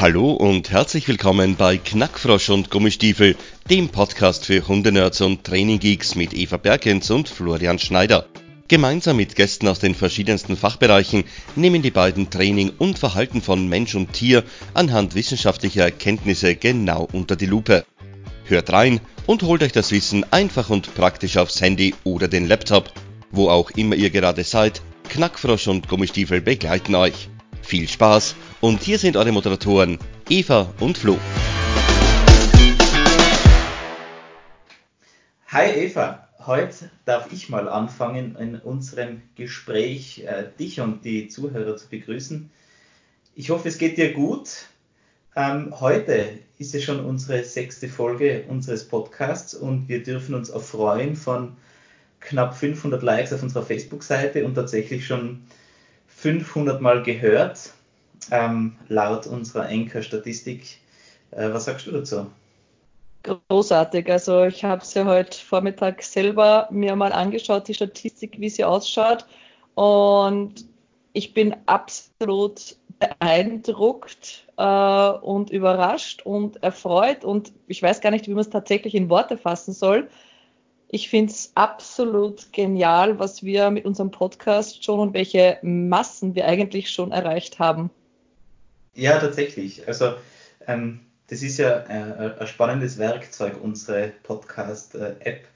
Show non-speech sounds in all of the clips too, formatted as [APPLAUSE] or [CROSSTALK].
Hallo und herzlich willkommen bei Knackfrosch und Gummistiefel, dem Podcast für Hundenerds und Traininggeeks mit Eva Bergens und Florian Schneider. Gemeinsam mit Gästen aus den verschiedensten Fachbereichen nehmen die beiden Training und Verhalten von Mensch und Tier anhand wissenschaftlicher Erkenntnisse genau unter die Lupe. Hört rein und holt euch das Wissen einfach und praktisch aufs Handy oder den Laptop. Wo auch immer ihr gerade seid, Knackfrosch und Gummistiefel begleiten euch. Viel Spaß und hier sind eure Moderatoren Eva und Flo. Hi Eva, heute darf ich mal anfangen in unserem Gespräch äh, dich und die Zuhörer zu begrüßen. Ich hoffe, es geht dir gut. Ähm, heute ist ja schon unsere sechste Folge unseres Podcasts und wir dürfen uns erfreuen von knapp 500 Likes auf unserer Facebook-Seite und tatsächlich schon 500 Mal gehört, ähm, laut unserer Enker-Statistik. Äh, was sagst du dazu? Großartig. Also ich habe es ja heute Vormittag selber mir mal angeschaut, die Statistik, wie sie ausschaut. Und ich bin absolut beeindruckt äh, und überrascht und erfreut. Und ich weiß gar nicht, wie man es tatsächlich in Worte fassen soll ich finde es absolut genial, was wir mit unserem Podcast schon und welche Massen wir eigentlich schon erreicht haben. Ja, tatsächlich. Also ähm, das ist ja äh, ein spannendes Werkzeug, unsere Podcast-App,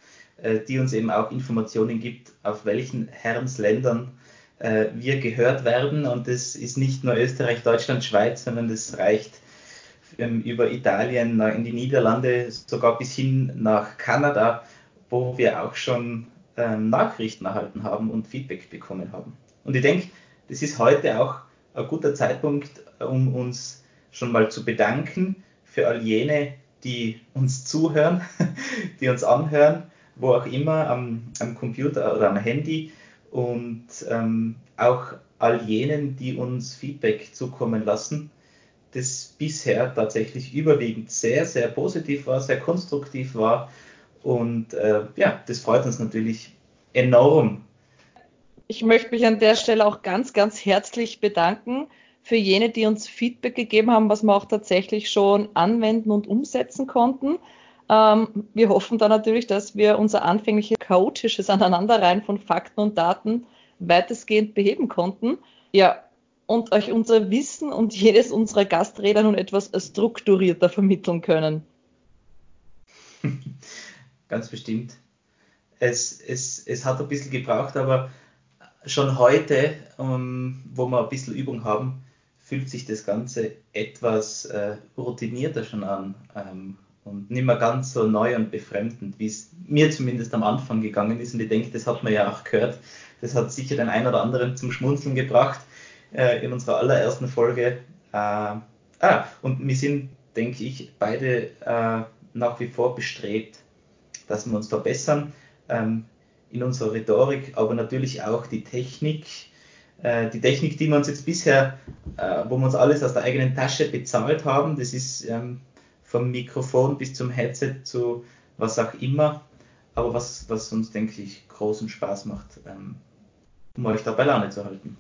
äh, die uns eben auch Informationen gibt, auf welchen Herrensländern äh, wir gehört werden. Und das ist nicht nur Österreich, Deutschland, Schweiz, sondern das reicht ähm, über Italien in die Niederlande, sogar bis hin nach Kanada wo wir auch schon ähm, Nachrichten erhalten haben und Feedback bekommen haben. Und ich denke, das ist heute auch ein guter Zeitpunkt, um uns schon mal zu bedanken für all jene, die uns zuhören, [LAUGHS] die uns anhören, wo auch immer, am, am Computer oder am Handy und ähm, auch all jenen, die uns Feedback zukommen lassen, das bisher tatsächlich überwiegend sehr, sehr positiv war, sehr konstruktiv war und äh, ja, das freut uns natürlich enorm. Ich möchte mich an der Stelle auch ganz, ganz herzlich bedanken für jene, die uns Feedback gegeben haben, was wir auch tatsächlich schon anwenden und umsetzen konnten. Ähm, wir hoffen da natürlich, dass wir unser anfängliches chaotisches Aneinanderreihen von Fakten und Daten weitestgehend beheben konnten. Ja, und euch unser Wissen und jedes unserer Gasträder nun etwas strukturierter vermitteln können. [LAUGHS] ganz bestimmt. Es, es, es hat ein bisschen gebraucht, aber schon heute, um, ähm, wo wir ein bisschen Übung haben, fühlt sich das Ganze etwas äh, routinierter schon an ähm, und nicht mehr ganz so neu und befremdend, wie es mir zumindest am Anfang gegangen ist. Und ich denke, das hat man ja auch gehört. Das hat sicher den einen oder anderen zum Schmunzeln gebracht äh, in unserer allerersten Folge. Äh, ah, und wir sind, denke ich, beide äh, nach wie vor bestrebt, dass wir uns verbessern ähm, in unserer Rhetorik, aber natürlich auch die Technik. Äh, die Technik, die wir uns jetzt bisher, äh, wo wir uns alles aus der eigenen Tasche bezahlt haben, das ist ähm, vom Mikrofon bis zum Headset zu was auch immer, aber was, was uns, denke ich, großen Spaß macht, ähm, um euch dabei Laune zu halten.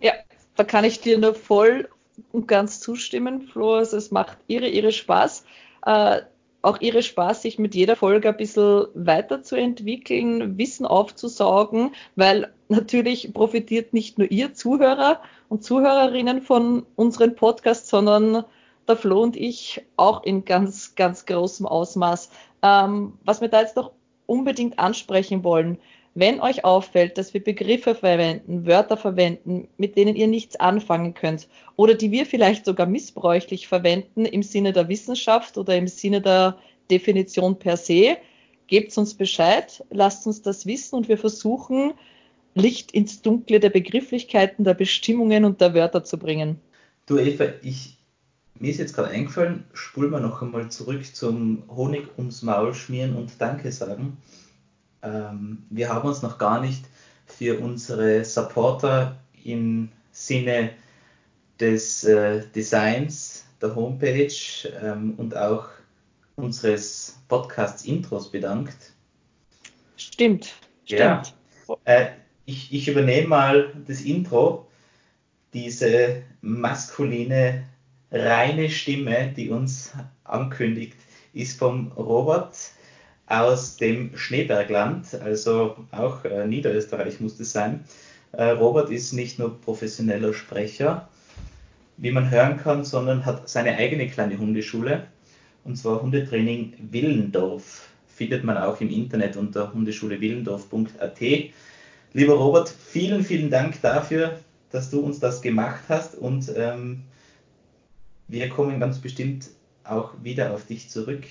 Ja, da kann ich dir nur voll und ganz zustimmen, Flo. Es macht ihre, ihre Spaß. Auch ihre Spaß, sich mit jeder Folge ein bisschen weiterzuentwickeln, Wissen aufzusaugen, weil natürlich profitiert nicht nur ihr Zuhörer und Zuhörerinnen von unseren Podcasts, sondern der Flo und ich auch in ganz, ganz großem Ausmaß. Ähm, was wir da jetzt noch unbedingt ansprechen wollen, wenn euch auffällt, dass wir Begriffe verwenden, Wörter verwenden, mit denen ihr nichts anfangen könnt oder die wir vielleicht sogar missbräuchlich verwenden im Sinne der Wissenschaft oder im Sinne der Definition per se, gebt uns Bescheid, lasst uns das wissen und wir versuchen, Licht ins Dunkle der Begrifflichkeiten, der Bestimmungen und der Wörter zu bringen. Du Eva, ich, mir ist jetzt gerade eingefallen, spulen wir noch einmal zurück zum Honig ums Maul schmieren und Danke sagen. Ähm, wir haben uns noch gar nicht für unsere Supporter im Sinne des äh, Designs der Homepage ähm, und auch unseres Podcasts-Intros bedankt. Stimmt, ja. stimmt. Äh, ich, ich übernehme mal das Intro, diese maskuline reine Stimme, die uns ankündigt, ist vom Robert aus dem Schneebergland, also auch äh, Niederösterreich muss es sein. Äh, Robert ist nicht nur professioneller Sprecher, wie man hören kann, sondern hat seine eigene kleine Hundeschule, und zwar Hundetraining Willendorf. Findet man auch im Internet unter hundeschulewillendorf.at. Lieber Robert, vielen, vielen Dank dafür, dass du uns das gemacht hast und ähm, wir kommen ganz bestimmt auch wieder auf dich zurück,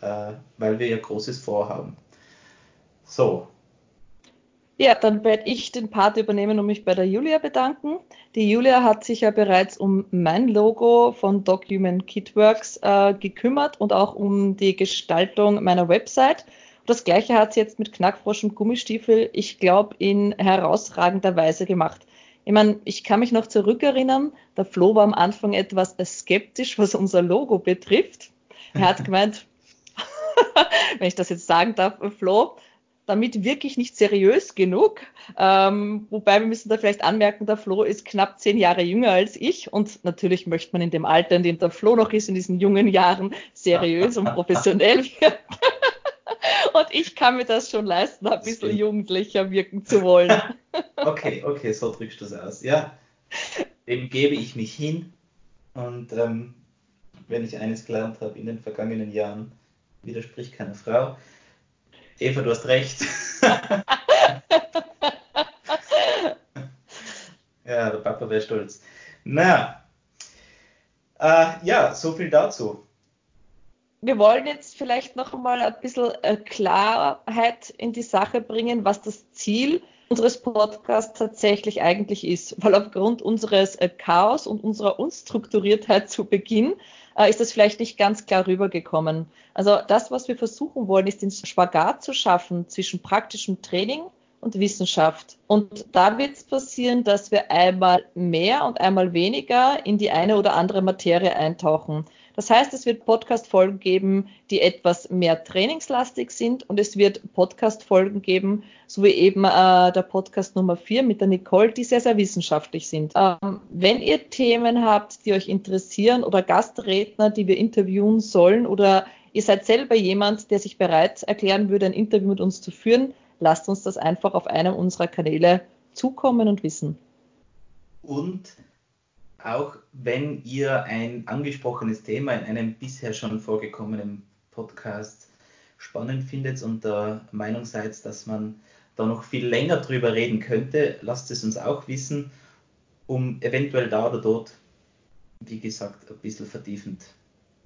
äh, weil wir ja Großes vorhaben. So. Ja, dann werde ich den Part übernehmen und mich bei der Julia bedanken. Die Julia hat sich ja bereits um mein Logo von Document Kitworks äh, gekümmert und auch um die Gestaltung meiner Website. Das gleiche hat sie jetzt mit Knackfrosch und Gummistiefel, ich glaube, in herausragender Weise gemacht. Ich meine, ich kann mich noch zurückerinnern, der Flo war am Anfang etwas skeptisch, was unser Logo betrifft. Er hat [LAUGHS] gemeint, [LAUGHS] wenn ich das jetzt sagen darf, Flo, damit wirklich nicht seriös genug. Ähm, wobei wir müssen da vielleicht anmerken, der Flo ist knapp zehn Jahre jünger als ich und natürlich möchte man in dem Alter, in dem der Flo noch ist, in diesen jungen Jahren seriös und professionell [LAUGHS] werden. [LAUGHS] und ich kann mir das schon leisten, ein bisschen jugendlicher wirken zu wollen. okay, okay, so drückst du es aus. Ja, dem gebe ich mich hin und ähm, wenn ich eines gelernt habe in den vergangenen Jahren, widerspricht keine Frau. Eva, du hast recht. [LAUGHS] ja, der Papa wäre stolz. Na, äh, ja, so viel dazu. Wir wollen jetzt vielleicht noch mal ein bisschen äh, Klarheit in die Sache bringen, was das Ziel unseres Podcasts tatsächlich eigentlich ist. Weil aufgrund unseres äh, Chaos und unserer Unstrukturiertheit zu Beginn äh, ist das vielleicht nicht ganz klar rübergekommen. Also das, was wir versuchen wollen, ist den Spagat zu schaffen zwischen praktischem Training und Wissenschaft. Und da wird es passieren, dass wir einmal mehr und einmal weniger in die eine oder andere Materie eintauchen. Das heißt, es wird Podcast-Folgen geben, die etwas mehr trainingslastig sind und es wird Podcast-Folgen geben, so wie eben äh, der Podcast Nummer 4 mit der Nicole, die sehr, sehr wissenschaftlich sind. Ähm, wenn ihr Themen habt, die euch interessieren oder Gastredner, die wir interviewen sollen oder ihr seid selber jemand, der sich bereit erklären würde, ein Interview mit uns zu führen, lasst uns das einfach auf einem unserer Kanäle zukommen und wissen. Und auch wenn ihr ein angesprochenes Thema in einem bisher schon vorgekommenen Podcast spannend findet und der Meinung seid, dass man da noch viel länger drüber reden könnte, lasst es uns auch wissen, um eventuell da oder dort, wie gesagt, ein bisschen vertiefend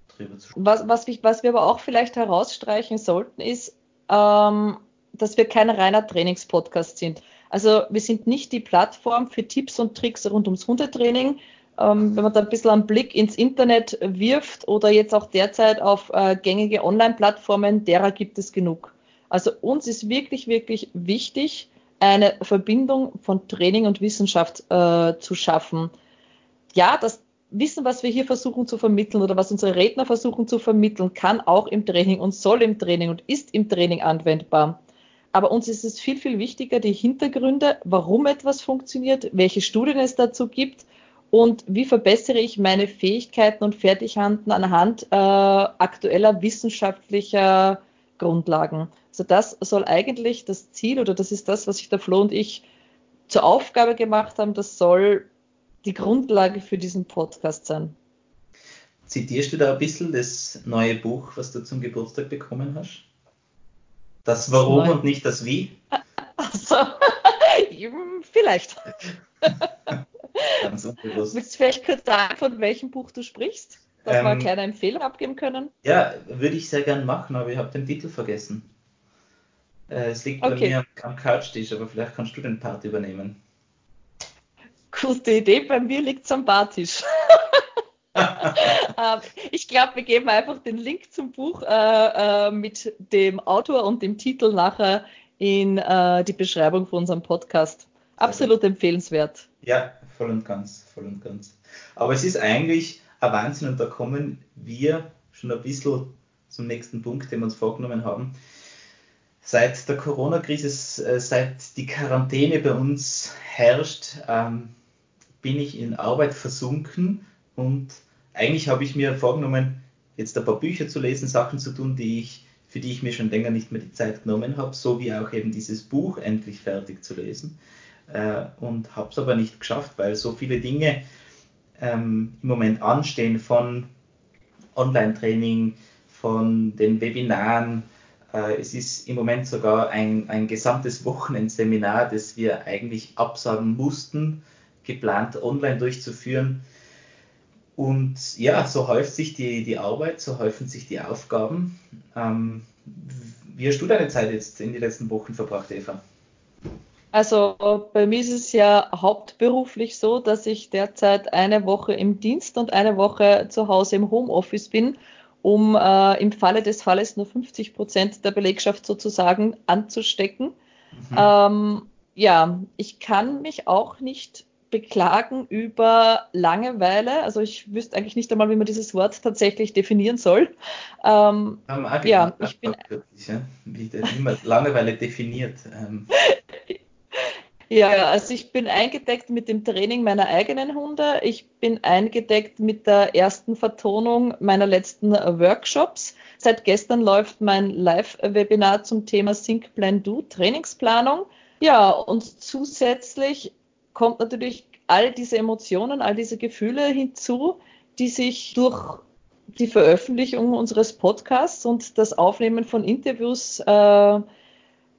drüber zu sprechen. Was, was, was wir aber auch vielleicht herausstreichen sollten, ist, ähm, dass wir kein reiner Trainingspodcast sind. Also wir sind nicht die Plattform für Tipps und Tricks rund ums Hundetraining. Ähm, wenn man da ein bisschen einen Blick ins Internet wirft oder jetzt auch derzeit auf äh, gängige Online-Plattformen, derer gibt es genug. Also uns ist wirklich, wirklich wichtig, eine Verbindung von Training und Wissenschaft äh, zu schaffen. Ja, das Wissen, was wir hier versuchen zu vermitteln oder was unsere Redner versuchen zu vermitteln, kann auch im Training und soll im Training und ist im Training anwendbar. Aber uns ist es viel, viel wichtiger, die Hintergründe, warum etwas funktioniert, welche Studien es dazu gibt und wie verbessere ich meine Fähigkeiten und Fertigkeiten anhand äh, aktueller wissenschaftlicher Grundlagen. Also das soll eigentlich das Ziel oder das ist das, was sich der Flo und ich zur Aufgabe gemacht haben. Das soll die Grundlage für diesen Podcast sein. Zitierst du da ein bisschen das neue Buch, was du zum Geburtstag bekommen hast? Das Warum und nicht das Wie? Also, [LAUGHS] vielleicht. Ganz unbewusst. Willst du vielleicht kurz sagen, von welchem Buch du sprichst? Dass ähm, wir eine kleine Empfehlung abgeben können? Ja, würde ich sehr gern machen, aber ich habe den Titel vergessen. Äh, es liegt okay. bei mir am, am Couchtisch, aber vielleicht kannst du den Part übernehmen. Gute Idee, bei mir liegt es am Bartisch. [LAUGHS] [LAUGHS] Ähm, ich glaube, wir geben einfach den Link zum Buch äh, äh, mit dem Autor und dem Titel nachher in äh, die Beschreibung von unserem Podcast. Absolut also, empfehlenswert. Ja, voll und ganz, voll und ganz. Aber es ist eigentlich ein Wahnsinn und da kommen wir schon ein bisschen zum nächsten Punkt, den wir uns vorgenommen haben. Seit der Corona-Krise, äh, seit die Quarantäne bei uns herrscht, ähm, bin ich in Arbeit versunken und eigentlich habe ich mir vorgenommen, jetzt ein paar Bücher zu lesen, Sachen zu tun, die ich, für die ich mir schon länger nicht mehr die Zeit genommen habe, so wie auch eben dieses Buch endlich fertig zu lesen. Äh, und habe es aber nicht geschafft, weil so viele Dinge ähm, im Moment anstehen von Online-Training, von den Webinaren. Äh, es ist im Moment sogar ein, ein gesamtes Wochenendseminar, das wir eigentlich absagen mussten, geplant online durchzuführen. Und ja, so häuft sich die, die Arbeit, so häufen sich die Aufgaben. Ähm, wie hast du deine Zeit jetzt in den letzten Wochen verbracht, Eva? Also bei mir ist es ja hauptberuflich so, dass ich derzeit eine Woche im Dienst und eine Woche zu Hause im Homeoffice bin, um äh, im Falle des Falles nur 50 Prozent der Belegschaft sozusagen anzustecken. Mhm. Ähm, ja, ich kann mich auch nicht beklagen über Langeweile. Also ich wüsste eigentlich nicht einmal, wie man dieses Wort tatsächlich definieren soll. Ähm, ja, ich bin. Ja, wie, wie man Langeweile definiert. Ähm. [LAUGHS] Ja, also ich bin eingedeckt mit dem Training meiner eigenen Hunde. Ich bin eingedeckt mit der ersten Vertonung meiner letzten Workshops. Seit gestern läuft mein Live-Webinar zum Thema Sync Plan Do Trainingsplanung. Ja, und zusätzlich kommt natürlich all diese Emotionen, all diese Gefühle hinzu, die sich durch die Veröffentlichung unseres Podcasts und das Aufnehmen von Interviews äh,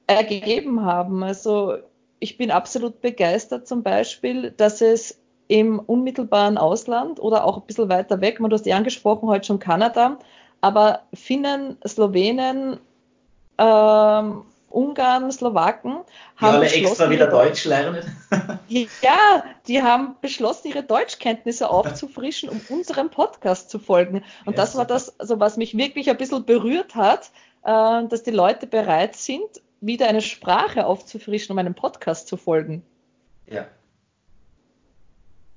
ergeben haben. Also ich bin absolut begeistert zum Beispiel, dass es im unmittelbaren Ausland oder auch ein bisschen weiter weg, man, du hast ja angesprochen, heute schon Kanada, aber Finnen, Slowenen, ähm, Ungarn, Slowaken haben die alle extra wieder Deutsch lernen. ja, die haben beschlossen, ihre Deutschkenntnisse aufzufrischen, um unserem Podcast zu folgen. Und ja, das war das, also was mich wirklich ein bisschen berührt hat, äh, dass die Leute bereit sind, wieder eine Sprache aufzufrischen, um einem Podcast zu folgen. Ja.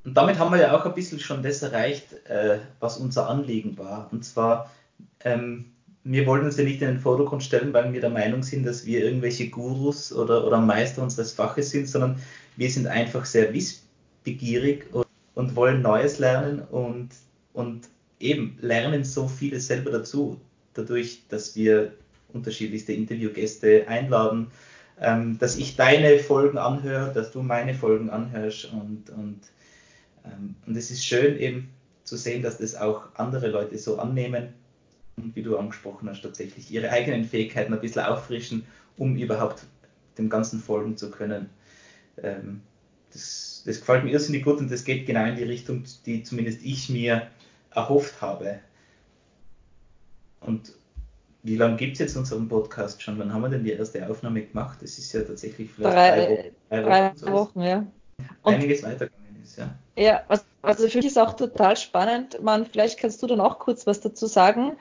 Und damit haben wir ja auch ein bisschen schon das erreicht, äh, was unser Anliegen war. Und zwar, ähm, wir wollen uns ja nicht in den Vordergrund stellen, weil wir der Meinung sind, dass wir irgendwelche Gurus oder, oder Meister unseres Faches sind, sondern wir sind einfach sehr wissbegierig und, und wollen Neues lernen und, und eben lernen so vieles selber dazu, dadurch, dass wir unterschiedlichste Interviewgäste einladen, ähm, dass ich deine Folgen anhöre, dass du meine Folgen anhörst und, und, ähm, und es ist schön eben zu sehen, dass das auch andere Leute so annehmen wie du angesprochen hast, tatsächlich ihre eigenen Fähigkeiten ein bisschen auffrischen, um überhaupt dem Ganzen folgen zu können. Ähm, das, das gefällt mir irrsinnig gut und das geht genau in die Richtung, die zumindest ich mir erhofft habe. Und wie lange gibt es jetzt unseren Podcast schon? Wann haben wir denn die erste Aufnahme gemacht? Das ist ja tatsächlich vielleicht drei, drei Wochen. Drei Wochen, Wochen ja. Und einiges weitergegangen ist, ja. Ja, was, also für mich ist auch total spannend. Man, vielleicht kannst du dann auch kurz was dazu sagen,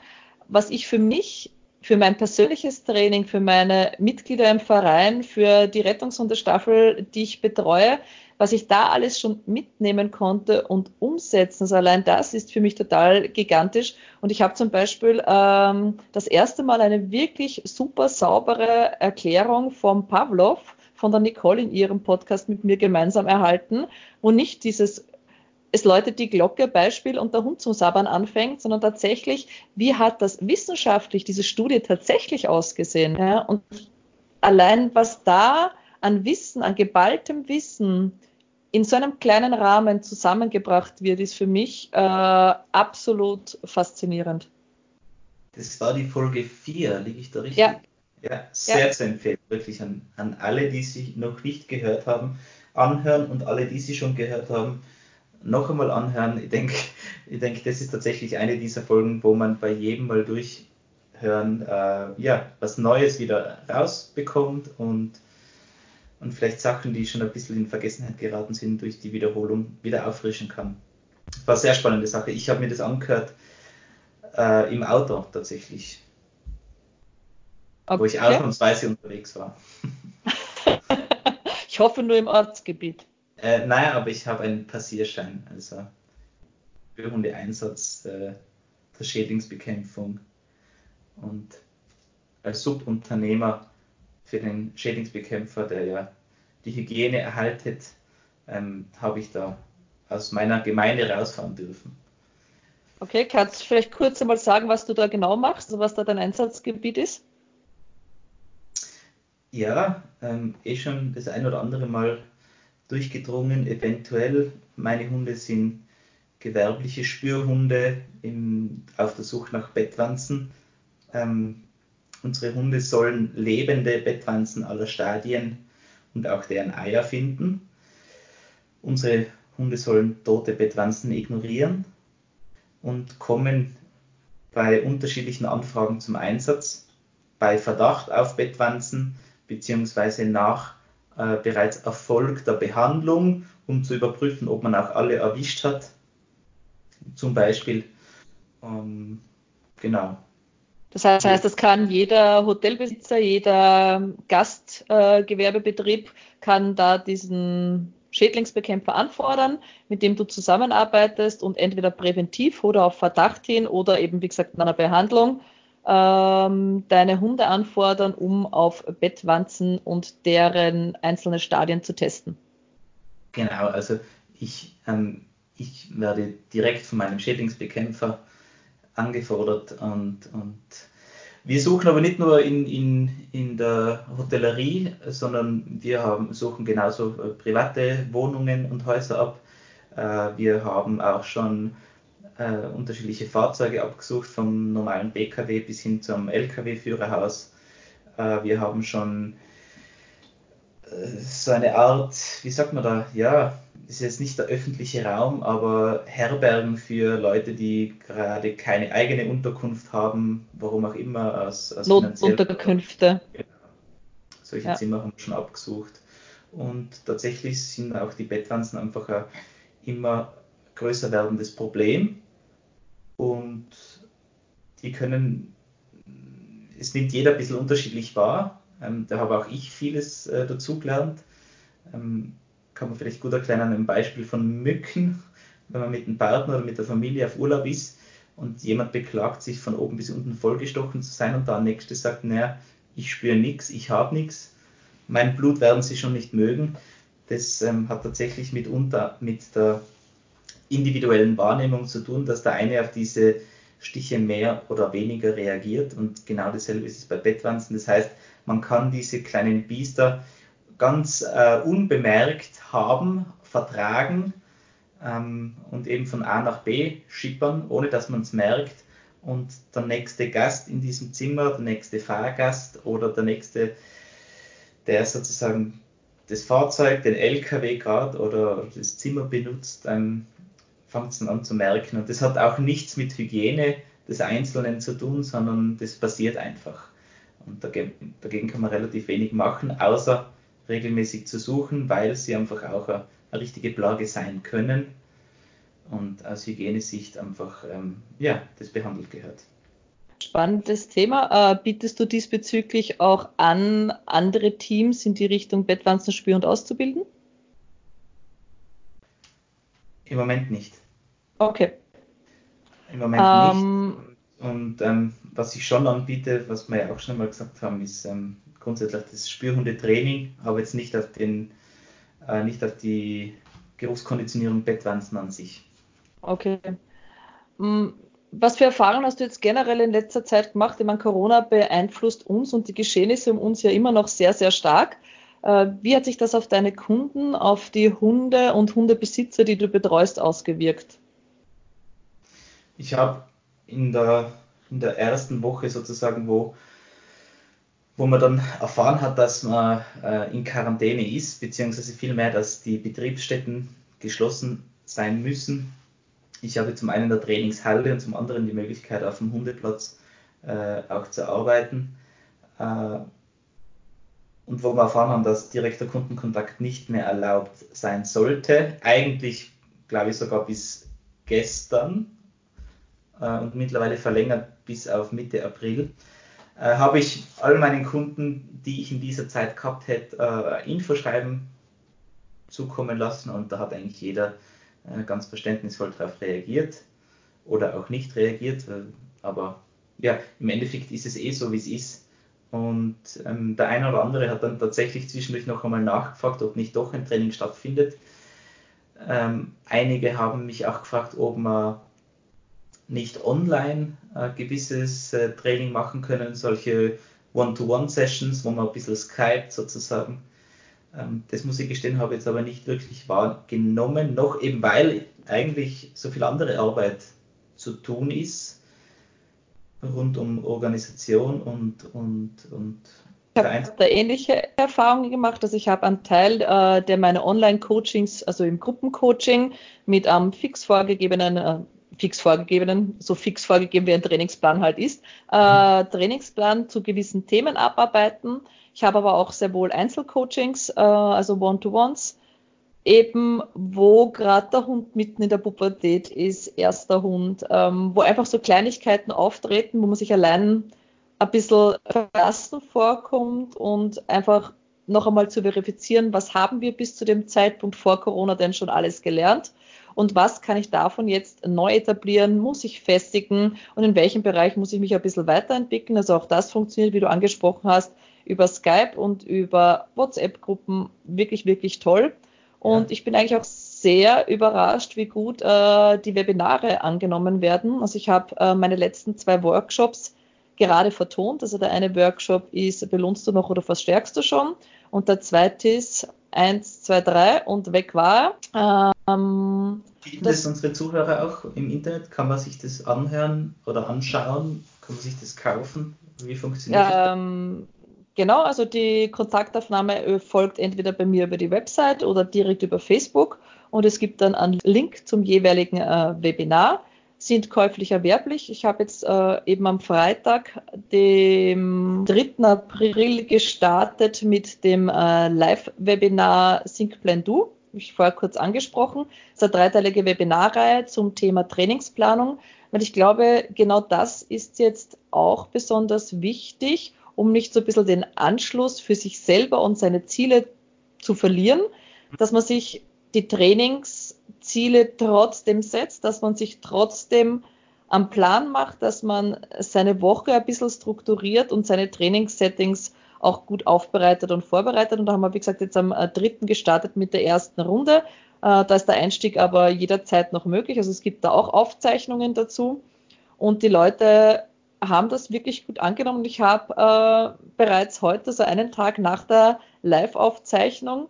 was ich für mich, für mein persönliches Training, für meine Mitglieder im Verein, für die Rettungshundestaffel, die ich betreue, was ich da alles schon mitnehmen konnte und umsetzen. Also allein das ist für mich total gigantisch. Und ich habe zum Beispiel ähm, das erste Mal eine wirklich super saubere Erklärung vom Pavlov, von der Nicole in ihrem Podcast mit mir gemeinsam erhalten, wo nicht dieses es läutet die Glocke Beispiel und der Hund zum Sabbern anfängt, sondern tatsächlich, wie hat das wissenschaftlich, diese Studie tatsächlich ausgesehen? Ja? Und allein was da an Wissen, an geballtem Wissen in so einem kleinen Rahmen zusammengebracht wird, ist für mich äh, absolut faszinierend. Das war die Folge 4, liege ich da richtig? Ja. Ja, sehr ja. zu empfehlen, wirklich an, an alle, die sie noch nicht gehört haben, anhören und alle, die sie schon gehört haben, noch einmal anhören. Ich denke, ich denk, das ist tatsächlich eine dieser Folgen, wo man bei jedem Mal durchhören, äh, ja, was Neues wieder rausbekommt und und vielleicht Sachen, die schon ein bisschen in Vergessenheit geraten sind, durch die Wiederholung wieder auffrischen kann. War eine sehr spannende Sache. Ich habe mir das angehört äh, im Auto tatsächlich, okay. wo ich ausnahmsweise unterwegs war. [LAUGHS] ich hoffe nur im Ortsgebiet. Äh, naja, aber ich habe einen Passierschein, also für Hundeeinsatz äh, der Schädlingsbekämpfung und als Subunternehmer für den Schädlingsbekämpfer, der ja die Hygiene erhaltet, ähm, habe ich da aus meiner Gemeinde rausfahren dürfen. Okay, kannst du vielleicht kurz einmal sagen, was du da genau machst, also was da dein Einsatzgebiet ist? Ja, ähm, eh schon das ein oder andere Mal durchgedrungen. Eventuell, meine Hunde sind gewerbliche Spürhunde im, auf der Suche nach Bettwanzen. Ähm, unsere Hunde sollen lebende Bettwanzen aller Stadien und auch deren Eier finden. Unsere Hunde sollen tote Bettwanzen ignorieren und kommen bei unterschiedlichen Anfragen zum Einsatz. Bei Verdacht auf Bettwanzen beziehungsweise nach äh, bereits erfolgter Behandlung, um zu überprüfen, ob man auch alle erwischt hat. Zum Beispiel, ähm, genau. Das heißt, das kann jeder Hotelbesitzer, jeder Gastgewerbebetrieb äh, kann da diesen Schädlingsbekämpfer anfordern, mit dem du zusammenarbeitest und entweder präventiv oder auf Verdacht hin oder eben, wie gesagt, in einer Behandlung ähm, deine Hunde anfordern, um auf Bettwanzen und deren einzelne Stadien zu testen. Genau, also ich, ähm, ich werde direkt von meinem Schädlingsbekämpfer angefordert und, und wir suchen aber nicht nur in, in, in der Hotellerie, sondern wir haben, suchen genauso äh, private Wohnungen und Häuser ab. Äh, wir haben auch schon äh, unterschiedliche Fahrzeuge abgesucht, vom normalen PKW bis hin zum LKW-Führerhaus. Äh, wir haben schon äh, so eine Art, wie sagt man da, ja, ist jetzt nicht der öffentliche Raum, aber Herbergen für Leute, die gerade keine eigene Unterkunft haben, warum auch immer, aus, aus Notunterkünfte. Genau. Solche ja. Zimmer haben wir schon abgesucht. Und tatsächlich sind auch die Bettwanzen einfach ein immer größer werdendes Problem. Und die können, es nimmt jeder ein bisschen unterschiedlich wahr. Ähm, da habe auch ich vieles äh, dazugelernt. Ähm, kann man vielleicht gut erklären an einem Beispiel von Mücken, wenn man mit einem Partner oder mit der Familie auf Urlaub ist und jemand beklagt sich von oben bis unten vollgestochen zu sein und der nächste sagt, naja, ich spüre nichts, ich habe nichts, mein Blut werden sie schon nicht mögen. Das ähm, hat tatsächlich mitunter mit der individuellen Wahrnehmung zu tun, dass der eine auf diese Stiche mehr oder weniger reagiert und genau dasselbe ist es bei Bettwanzen. Das heißt, man kann diese kleinen Biester ganz äh, unbemerkt haben, vertragen ähm, und eben von A nach B schippern, ohne dass man es merkt. Und der nächste Gast in diesem Zimmer, der nächste Fahrgast oder der nächste, der sozusagen das Fahrzeug, den LKW gerade oder das Zimmer benutzt, ähm, fängt es an zu merken. Und das hat auch nichts mit Hygiene des Einzelnen zu tun, sondern das passiert einfach. Und dagegen, kann man relativ wenig machen, außer regelmäßig zu suchen, weil sie einfach auch eine, eine richtige Plage sein können und aus Hygienesicht einfach ähm, ja, das behandelt gehört. Spannendes Thema. Äh, bietest du diesbezüglich auch an, andere Teams in die Richtung Bettwanzen spüren und auszubilden? Im Moment nicht. Okay. Im Moment ähm, nicht. Und ähm, was ich schon anbiete, was wir ja auch schon mal gesagt haben, ist ähm, grundsätzlich das Spürhundetraining, aber jetzt nicht auf, den, äh, nicht auf die Geruchskonditionierung Bettwanzen an sich. Okay. Mm, was für Erfahrungen hast du jetzt generell in letzter Zeit gemacht? Ich meine, Corona beeinflusst uns und die Geschehnisse um uns ja immer noch sehr, sehr stark. Äh, wie hat sich das auf deine Kunden, auf die Hunde und Hundebesitzer, die du betreust, ausgewirkt? Ich habe in der, in der ersten Woche sozusagen, wo wo man dann erfahren hat, dass man äh, in Quarantäne ist, beziehungsweise vielmehr, dass die Betriebsstätten geschlossen sein müssen. Ich habe zum einen in der Trainingshalle und zum anderen die Möglichkeit, auf dem Hundeplatz äh, auch zu arbeiten. Äh, und wo wir erfahren haben, dass direkter Kundenkontakt nicht mehr erlaubt sein sollte. Eigentlich, glaube ich, sogar bis gestern äh, und mittlerweile verlängert bis auf Mitte April äh, habe ich all meinen Kunden, die ich in dieser Zeit gehabt hätte, äh, Infoschreiben zukommen lassen und da hat eigentlich jeder äh, ganz verständnisvoll darauf reagiert oder auch nicht reagiert. Äh, aber ja, im Endeffekt ist es eh so, wie es ist. Und ähm, der eine oder andere hat dann tatsächlich zwischendurch noch einmal nachgefragt, ob nicht doch ein Training stattfindet. Ähm, einige haben mich auch gefragt, ob man nicht online äh, gewisses äh, Training machen können, solche One-to-One-Sessions, wo man ein bisschen Skype sozusagen. Ähm, das muss ich gestehen, habe jetzt aber nicht wirklich wahrgenommen, noch eben weil eigentlich so viel andere Arbeit zu tun ist rund um Organisation und, und, und ich habe da ähnliche Erfahrungen gemacht. Also ich habe einen Teil äh, der meine Online-Coachings, also im Gruppencoaching, mit einem fix vorgegebenen, äh, fix vorgegebenen, so fix vorgegeben wie ein Trainingsplan halt ist, äh, mhm. Trainingsplan zu gewissen Themen abarbeiten. Ich habe aber auch sehr wohl Einzelcoachings, äh, also One-to-Ones, eben wo gerade der Hund mitten in der Pubertät ist, erster Hund, ähm, wo einfach so Kleinigkeiten auftreten, wo man sich allein ein bisschen verlassen vorkommt und einfach noch einmal zu verifizieren, was haben wir bis zu dem Zeitpunkt vor Corona denn schon alles gelernt und was kann ich davon jetzt neu etablieren, muss ich festigen und in welchem Bereich muss ich mich ein bisschen weiterentwickeln. Also auch das funktioniert, wie du angesprochen hast, über Skype und über WhatsApp-Gruppen wirklich, wirklich toll. Und ja. ich bin eigentlich auch sehr überrascht, wie gut äh, die Webinare angenommen werden. Also ich habe äh, meine letzten zwei Workshops gerade vertont. Also der eine Workshop ist, belohnst du noch oder verstärkst du schon? Und der zweite ist 1, 2, 3 und weg war ähm, Bieten das, das unsere Zuhörer auch im Internet? Kann man sich das anhören oder anschauen? Kann man sich das kaufen? Wie funktioniert ähm, das? Genau, also die Kontaktaufnahme folgt entweder bei mir über die Website oder direkt über Facebook und es gibt dann einen Link zum jeweiligen äh, Webinar sind käuflich erwerblich. Ich habe jetzt äh, eben am Freitag, dem 3. April, gestartet mit dem äh, Live-Webinar Sync Plan Do. Ich vorher kurz angesprochen. Das ist eine dreiteilige Webinarreihe zum Thema Trainingsplanung. Weil ich glaube, genau das ist jetzt auch besonders wichtig, um nicht so ein bisschen den Anschluss für sich selber und seine Ziele zu verlieren, dass man sich die Trainingsziele trotzdem setzt, dass man sich trotzdem am Plan macht, dass man seine Woche ein bisschen strukturiert und seine Trainingssettings auch gut aufbereitet und vorbereitet. Und da haben wir, wie gesagt, jetzt am äh, dritten gestartet mit der ersten Runde. Äh, da ist der Einstieg aber jederzeit noch möglich. Also es gibt da auch Aufzeichnungen dazu. Und die Leute haben das wirklich gut angenommen. Ich habe äh, bereits heute, so einen Tag nach der Live-Aufzeichnung,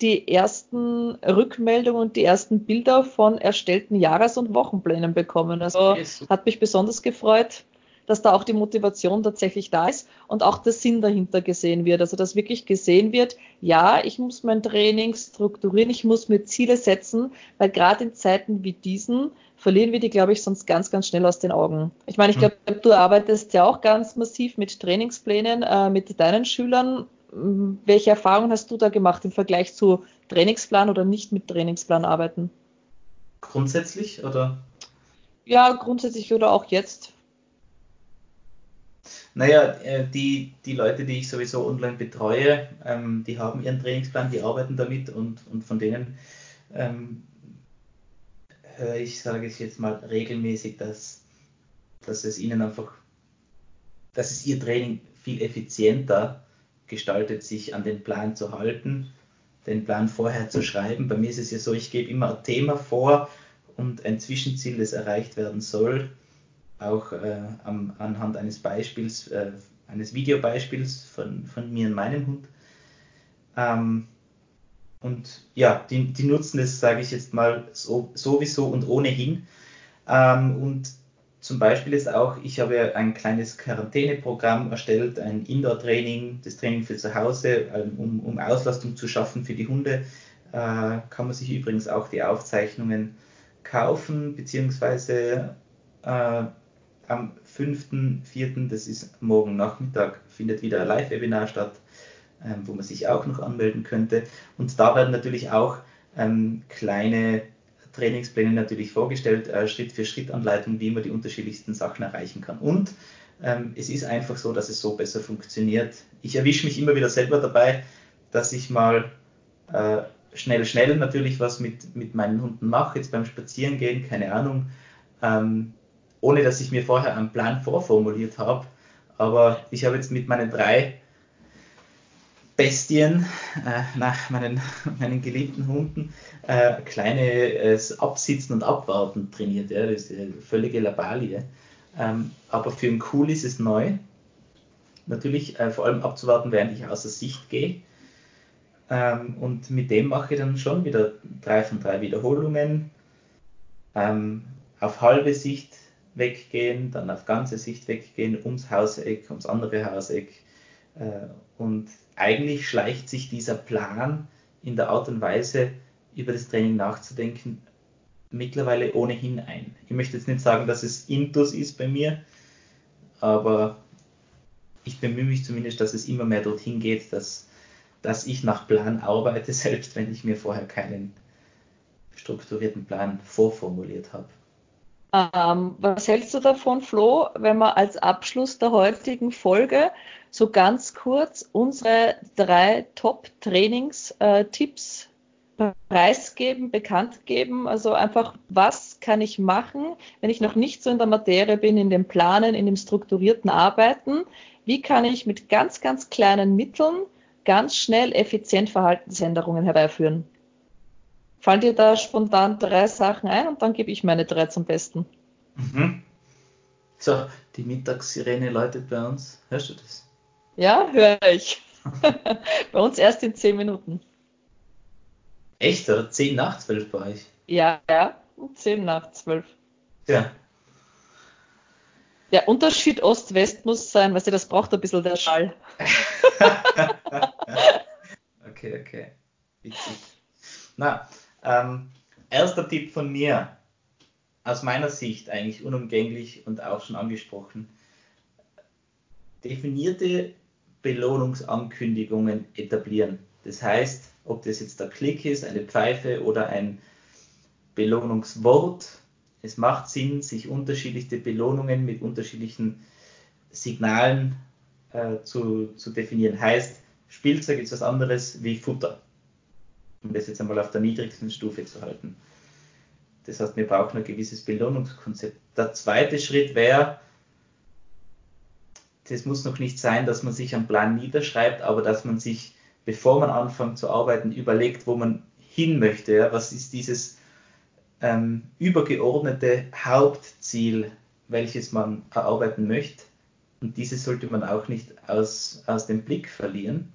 die ersten Rückmeldungen und die ersten Bilder von erstellten Jahres- und Wochenplänen bekommen. Also hat mich besonders gefreut, dass da auch die Motivation tatsächlich da ist und auch der Sinn dahinter gesehen wird. Also dass wirklich gesehen wird, ja, ich muss mein Training strukturieren, ich muss mir Ziele setzen, weil gerade in Zeiten wie diesen verlieren wir die, glaube ich, sonst ganz, ganz schnell aus den Augen. Ich meine, ich hm. glaube, du arbeitest ja auch ganz massiv mit Trainingsplänen äh, mit deinen Schülern welche Erfahrungen hast du da gemacht im Vergleich zu Trainingsplan oder nicht mit Trainingsplan arbeiten? Grundsätzlich oder? Ja, grundsätzlich oder auch jetzt. Naja, äh, die, die Leute, die ich sowieso online betreue, ähm, die haben ihren Trainingsplan, die arbeiten damit und, und von denen ähm, höre ich, sage ich jetzt mal, regelmäßig, dass, dass es ihnen einfach, dass es ihr Training viel effizienter gestaltet, sich an den Plan zu halten, den Plan vorher zu schreiben. Bei mir ist es ja so, ich gebe immer ein Thema vor und ein Zwischenziel, das erreicht werden soll, auch äh, am, anhand eines Beispiels, äh, eines Videobeispiels von, von mir und meinem Hund. Ähm, und ja, die, die nutzen es, sage ich jetzt mal, so, sowieso und ohnehin. Ähm, und zum Beispiel ist auch, ich habe ein kleines Quarantäneprogramm erstellt, ein Indoor-Training, das Training für zu Hause, ähm, um, um Auslastung zu schaffen für die Hunde. Äh, kann man sich übrigens auch die Aufzeichnungen kaufen, beziehungsweise äh, am 5.4., das ist morgen Nachmittag, findet wieder ein Live-Webinar statt, äh, wo man sich auch noch anmelden könnte. Und da werden natürlich auch ähm, kleine Trainingspläne natürlich vorgestellt, äh, Schritt für Schritt Anleitung, wie man die unterschiedlichsten Sachen erreichen kann. Und ähm, es ist einfach so, dass es so besser funktioniert. Ich erwische mich immer wieder selber dabei, dass ich mal äh, schnell, schnell natürlich was mit, mit meinen Hunden mache, jetzt beim Spazierengehen, keine Ahnung, ähm, ohne dass ich mir vorher einen Plan vorformuliert habe. Aber ich habe jetzt mit meinen drei Bestien, äh, nach meinen, [LAUGHS] meinen geliebten Hunden, äh, kleines Absitzen und Abwarten trainiert. Ja, das ist eine völlige Labalie. Ähm, aber für ihn cool ist es neu. Natürlich äh, vor allem abzuwarten, während ich außer Sicht gehe. Ähm, und mit dem mache ich dann schon wieder drei von drei Wiederholungen. Ähm, auf halbe Sicht weggehen, dann auf ganze Sicht weggehen, ums Hauseck, ums andere Hauseck. Äh, und eigentlich schleicht sich dieser Plan in der Art und Weise, über das Training nachzudenken, mittlerweile ohnehin ein. Ich möchte jetzt nicht sagen, dass es Intus ist bei mir, aber ich bemühe mich zumindest, dass es immer mehr dorthin geht, dass, dass ich nach Plan arbeite, [LAUGHS] selbst wenn ich mir vorher keinen strukturierten Plan vorformuliert habe. Ähm, was hältst du davon, Flo, wenn wir als Abschluss der heutigen Folge so ganz kurz unsere drei Top-Trainings-Tipps preisgeben, bekannt geben? Also einfach, was kann ich machen, wenn ich noch nicht so in der Materie bin, in dem Planen, in dem strukturierten Arbeiten? Wie kann ich mit ganz, ganz kleinen Mitteln ganz schnell effizient Verhaltensänderungen herbeiführen? Fallen dir da spontan drei Sachen ein und dann gebe ich meine drei zum Besten. Mhm. So, die Mittagssirene läutet bei uns. Hörst du das? Ja, höre ich. [LAUGHS] bei uns erst in zehn Minuten. Echt, oder? Zehn nach zwölf bei euch? Ja, ja, zehn nach zwölf. Ja. Der Unterschied Ost-West muss sein, weil sie das braucht ein bisschen der Schall. [LAUGHS] okay, okay. Witzig. Na, ähm, erster Tipp von mir, aus meiner Sicht eigentlich unumgänglich und auch schon angesprochen. Definierte Belohnungsankündigungen etablieren. Das heißt, ob das jetzt der Klick ist, eine Pfeife oder ein Belohnungswort, es macht Sinn, sich unterschiedliche Belohnungen mit unterschiedlichen Signalen äh, zu, zu definieren. Heißt, Spielzeug ist was anderes wie Futter um das jetzt einmal auf der niedrigsten Stufe zu halten. Das heißt, wir brauchen ein gewisses Belohnungskonzept. Der zweite Schritt wäre, das muss noch nicht sein, dass man sich einen Plan niederschreibt, aber dass man sich, bevor man anfängt zu arbeiten, überlegt, wo man hin möchte. Ja? Was ist dieses ähm, übergeordnete Hauptziel, welches man erarbeiten möchte? Und dieses sollte man auch nicht aus, aus dem Blick verlieren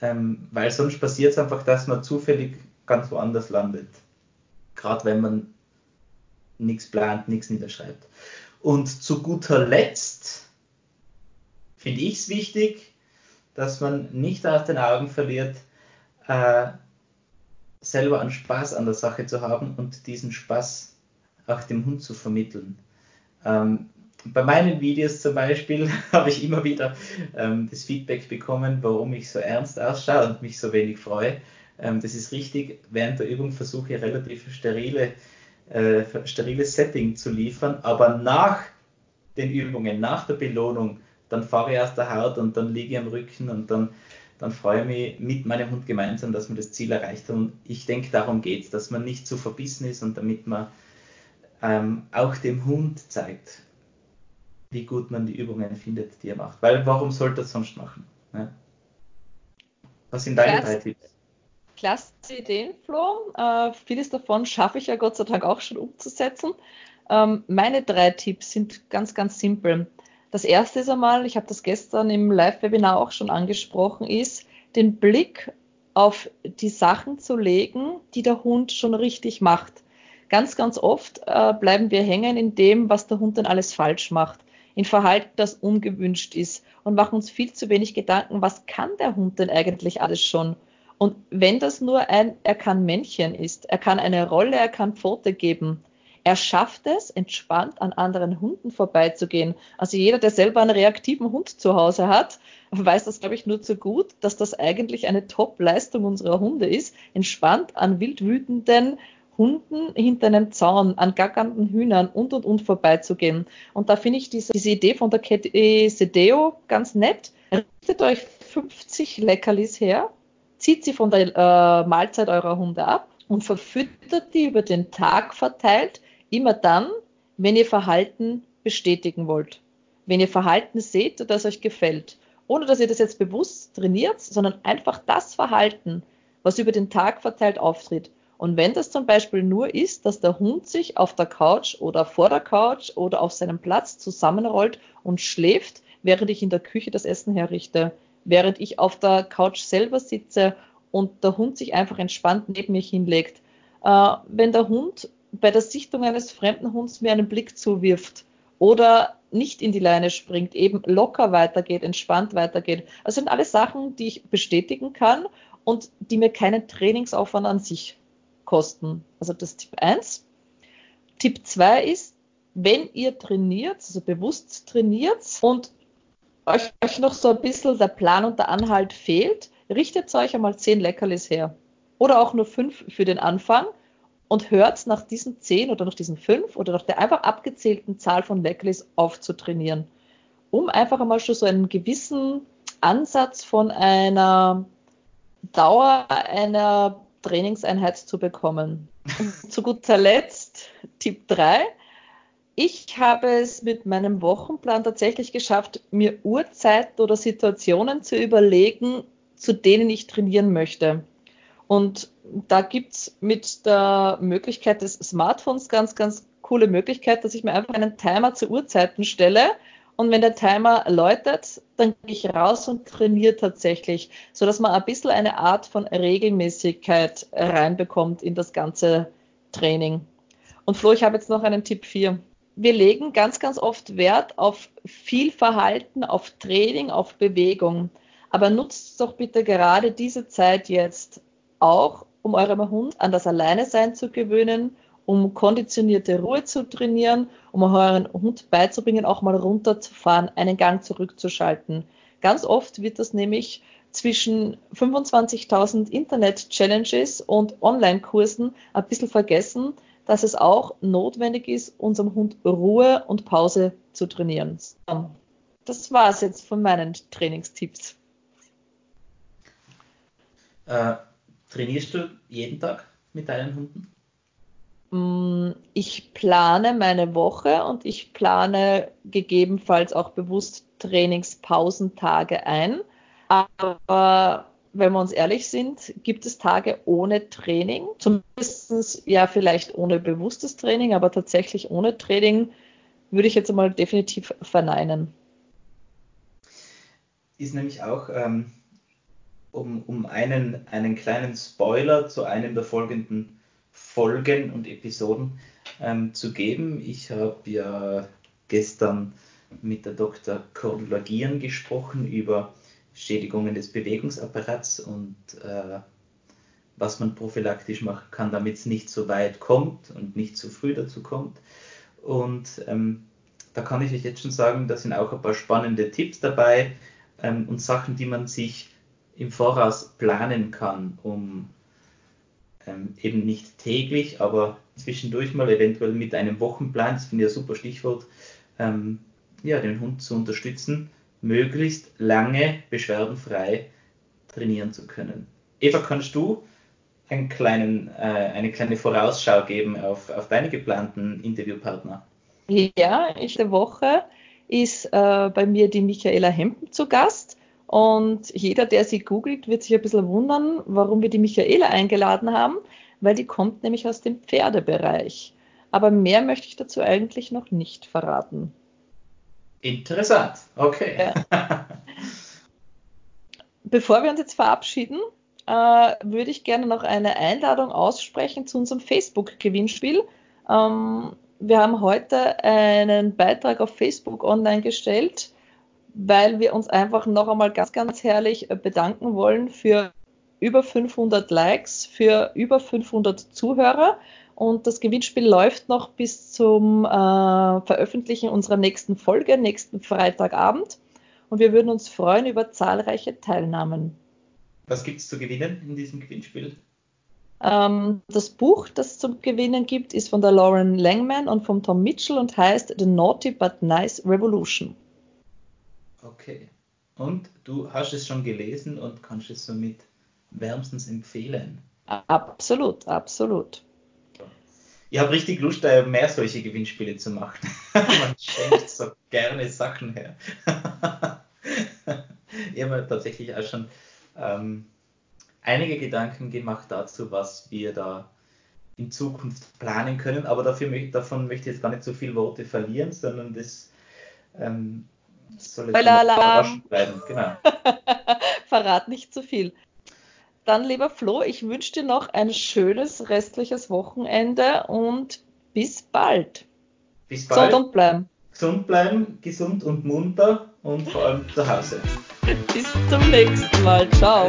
ähm, weil sonst passiert es einfach, dass man zufällig ganz woanders landet. Gerade wenn man nichts plant, nichts niederschreibt. Und zu guter Letzt finde ich es wichtig, dass man nicht aus den Augen verliert, äh, selber einen Spaß an der Sache zu haben und diesen Spaß auch dem Hund zu vermitteln. Ähm, bei meinen Videos zum Beispiel [LAUGHS] habe ich immer wieder ähm, das Feedback bekommen, warum ich so ernst ausschaue und mich so wenig freue. Ähm, das ist richtig. Während der Übung versuche ich relativ sterile, äh, steriles Setting zu liefern, aber nach den Übungen, nach der Belohnung, dann fahre ich aus der Haut und dann liege ich am Rücken und dann, dann freue ich mich mit meinem Hund gemeinsam, dass man das Ziel erreicht hat. Und ich denke, darum geht es, dass man nicht zu verbissen ist und damit man ähm, auch dem Hund zeigt, wie gut man die Übungen findet, die er macht. Weil warum sollte er es sonst machen? Ja? Was sind deine Klasse, drei Tipps? Klasse Ideen, Flo. Äh, vieles davon schaffe ich ja Gott sei Dank auch schon umzusetzen. Ähm, meine drei Tipps sind ganz, ganz simpel. Das erste ist einmal, ich habe das gestern im Live-Webinar auch schon angesprochen, ist, den Blick auf die Sachen zu legen, die der Hund schon richtig macht. Ganz, ganz oft äh, bleiben wir hängen in dem, was der Hund dann alles falsch macht in Verhalten, das ungewünscht ist und machen uns viel zu wenig Gedanken, was kann der Hund denn eigentlich alles schon? Und wenn das nur ein er kann Männchen ist, er kann eine Rolle, er kann Pfote geben, er schafft es, entspannt an anderen Hunden vorbeizugehen. Also jeder, der selber einen reaktiven Hund zu Hause hat, weiß das, glaube ich, nur zu gut, dass das eigentlich eine Top-Leistung unserer Hunde ist, entspannt an wild wütenden, Hunden hinter einem Zaun, an gackernden Hühnern und und und vorbeizugehen. Und da finde ich diese, diese Idee von der Kette Sedeo ganz nett. Richtet euch 50 Leckerlis her, zieht sie von der äh, Mahlzeit eurer Hunde ab und verfüttert die über den Tag verteilt, immer dann, wenn ihr Verhalten bestätigen wollt. Wenn ihr Verhalten seht, das euch gefällt. ohne dass ihr das jetzt bewusst trainiert, sondern einfach das Verhalten, was über den Tag verteilt auftritt. Und wenn das zum Beispiel nur ist, dass der Hund sich auf der Couch oder vor der Couch oder auf seinem Platz zusammenrollt und schläft, während ich in der Küche das Essen herrichte, während ich auf der Couch selber sitze und der Hund sich einfach entspannt neben mich hinlegt. Äh, wenn der Hund bei der Sichtung eines fremden Hunds mir einen Blick zuwirft oder nicht in die Leine springt, eben locker weitergeht, entspannt weitergeht. Das sind alles Sachen, die ich bestätigen kann und die mir keinen Trainingsaufwand an sich kosten. Also das ist Tipp 1. Tipp 2 ist, wenn ihr trainiert, also bewusst trainiert und euch, euch noch so ein bisschen der Plan und der Anhalt fehlt, richtet euch einmal 10 Leckerlis her. Oder auch nur 5 für den Anfang und hört nach diesen 10 oder nach diesen 5 oder nach der einfach abgezählten Zahl von Leckerlis aufzutrainieren. Um einfach einmal schon so einen gewissen Ansatz von einer Dauer einer Trainingseinheit zu bekommen. Und [LAUGHS] zu guter Letzt Tipp 3. Ich habe es mit meinem Wochenplan tatsächlich geschafft, mir Uhrzeiten oder Situationen zu überlegen, zu denen ich trainieren möchte. Und da gibt es mit der Möglichkeit des Smartphones ganz, ganz coole Möglichkeit, dass ich mir einfach einen Timer zu Uhrzeiten stelle und wenn der Timer läutet, dann gehe ich raus und trainiere tatsächlich, so dass man ein bisschen eine Art von Regelmäßigkeit reinbekommt in das ganze Training. Und Flo, ich habe jetzt noch einen Tipp 4. Wir legen ganz, ganz oft Wert auf viel Verhalten, auf Training, auf Bewegung. Aber nutzt doch bitte gerade diese Zeit jetzt auch, um eurem Hund an das Alleinesein zu gewöhnen um konditionierte Ruhe zu trainieren, um euren Hund beizubringen, auch mal runterzufahren, einen Gang zurückzuschalten. Ganz oft wird das nämlich zwischen 25.000 Internet-Challenges und Online-Kursen ein bisschen vergessen, dass es auch notwendig ist, unserem Hund Ruhe und Pause zu trainieren. Das war es jetzt von meinen Trainingstipps. Äh, trainierst du jeden Tag mit deinen Hunden? Mm, ich plane meine Woche und ich plane gegebenenfalls auch bewusst Trainingspausentage ein. Aber wenn wir uns ehrlich sind, gibt es Tage ohne Training. Zumindest ja vielleicht ohne bewusstes Training, aber tatsächlich ohne Training würde ich jetzt einmal definitiv verneinen. Ist nämlich auch, ähm, um, um einen, einen kleinen Spoiler zu einem der folgenden Folgen und Episoden ähm, zu geben. Ich habe ja gestern mit der Dr. Cordula Gieren gesprochen über Schädigungen des Bewegungsapparats und äh, was man prophylaktisch machen kann, damit es nicht so weit kommt und nicht zu früh dazu kommt. Und ähm, da kann ich euch jetzt schon sagen, da sind auch ein paar spannende Tipps dabei ähm, und Sachen, die man sich im Voraus planen kann, um ähm, eben nicht täglich, aber zwischendurch mal eventuell mit einem Wochenplan, das finde ich ein super Stichwort, ähm, ja, den Hund zu unterstützen, möglichst lange beschwerdenfrei trainieren zu können. Eva, kannst du einen kleinen, äh, eine kleine Vorausschau geben auf, auf deine geplanten Interviewpartner? Ja, nächste Woche ist äh, bei mir die Michaela Hempen zu Gast. Und jeder, der sie googelt, wird sich ein bisschen wundern, warum wir die Michaela eingeladen haben, weil die kommt nämlich aus dem Pferdebereich. Aber mehr möchte ich dazu eigentlich noch nicht verraten. Interessant, okay. Ja. [LAUGHS] Bevor wir uns jetzt verabschieden, äh, würde ich gerne noch eine Einladung aussprechen zu unserem Facebook-Gewinnspiel. Ähm, wir haben heute einen Beitrag auf Facebook online gestellt weil wir uns einfach noch einmal ganz, ganz herrlich äh, bedanken wollen für über 500 Likes, für über 500 Zuhörer. Und das Gewinnspiel läuft noch bis zum äh, Veröffentlichen unserer nächsten Folge, nächsten Freitagabend. Und wir würden uns freuen über zahlreiche Teilnahmen. Was gibt es zu gewinnen in diesem Gewinnspiel? Ähm, das Buch, das es zum Gewinnen gibt, ist von der Lauren Langman und von Tom Mitchell und heißt The Naughty But Nice Revolution. Okay. Und du hast es schon gelesen und kannst es somit wärmstens empfehlen. Absolut, absolut. Ich habe richtig Lust, äh, mehr solche Gewinnspiele zu machen. [LAUGHS] Man schenkt so gerne Sachen her. [LAUGHS] ich habe mir tatsächlich auch schon ähm, einige Gedanken gemacht dazu, was wir da in Zukunft planen können, aber dafür, davon möchte ich jetzt gar nicht so viele Worte verlieren, sondern das ähm, soll jetzt überraschend bleiben. Genau. [LAUGHS] Verrat nicht zu viel. Dann, lieber Flo, ich wünsche dir noch ein schönes restliches Wochenende und bis bald. Bis bald. Gesund bleiben. Gesund bleiben, gesund und munter und vor allem zu Hause. [LAUGHS] bis zum nächsten Mal. Ciao.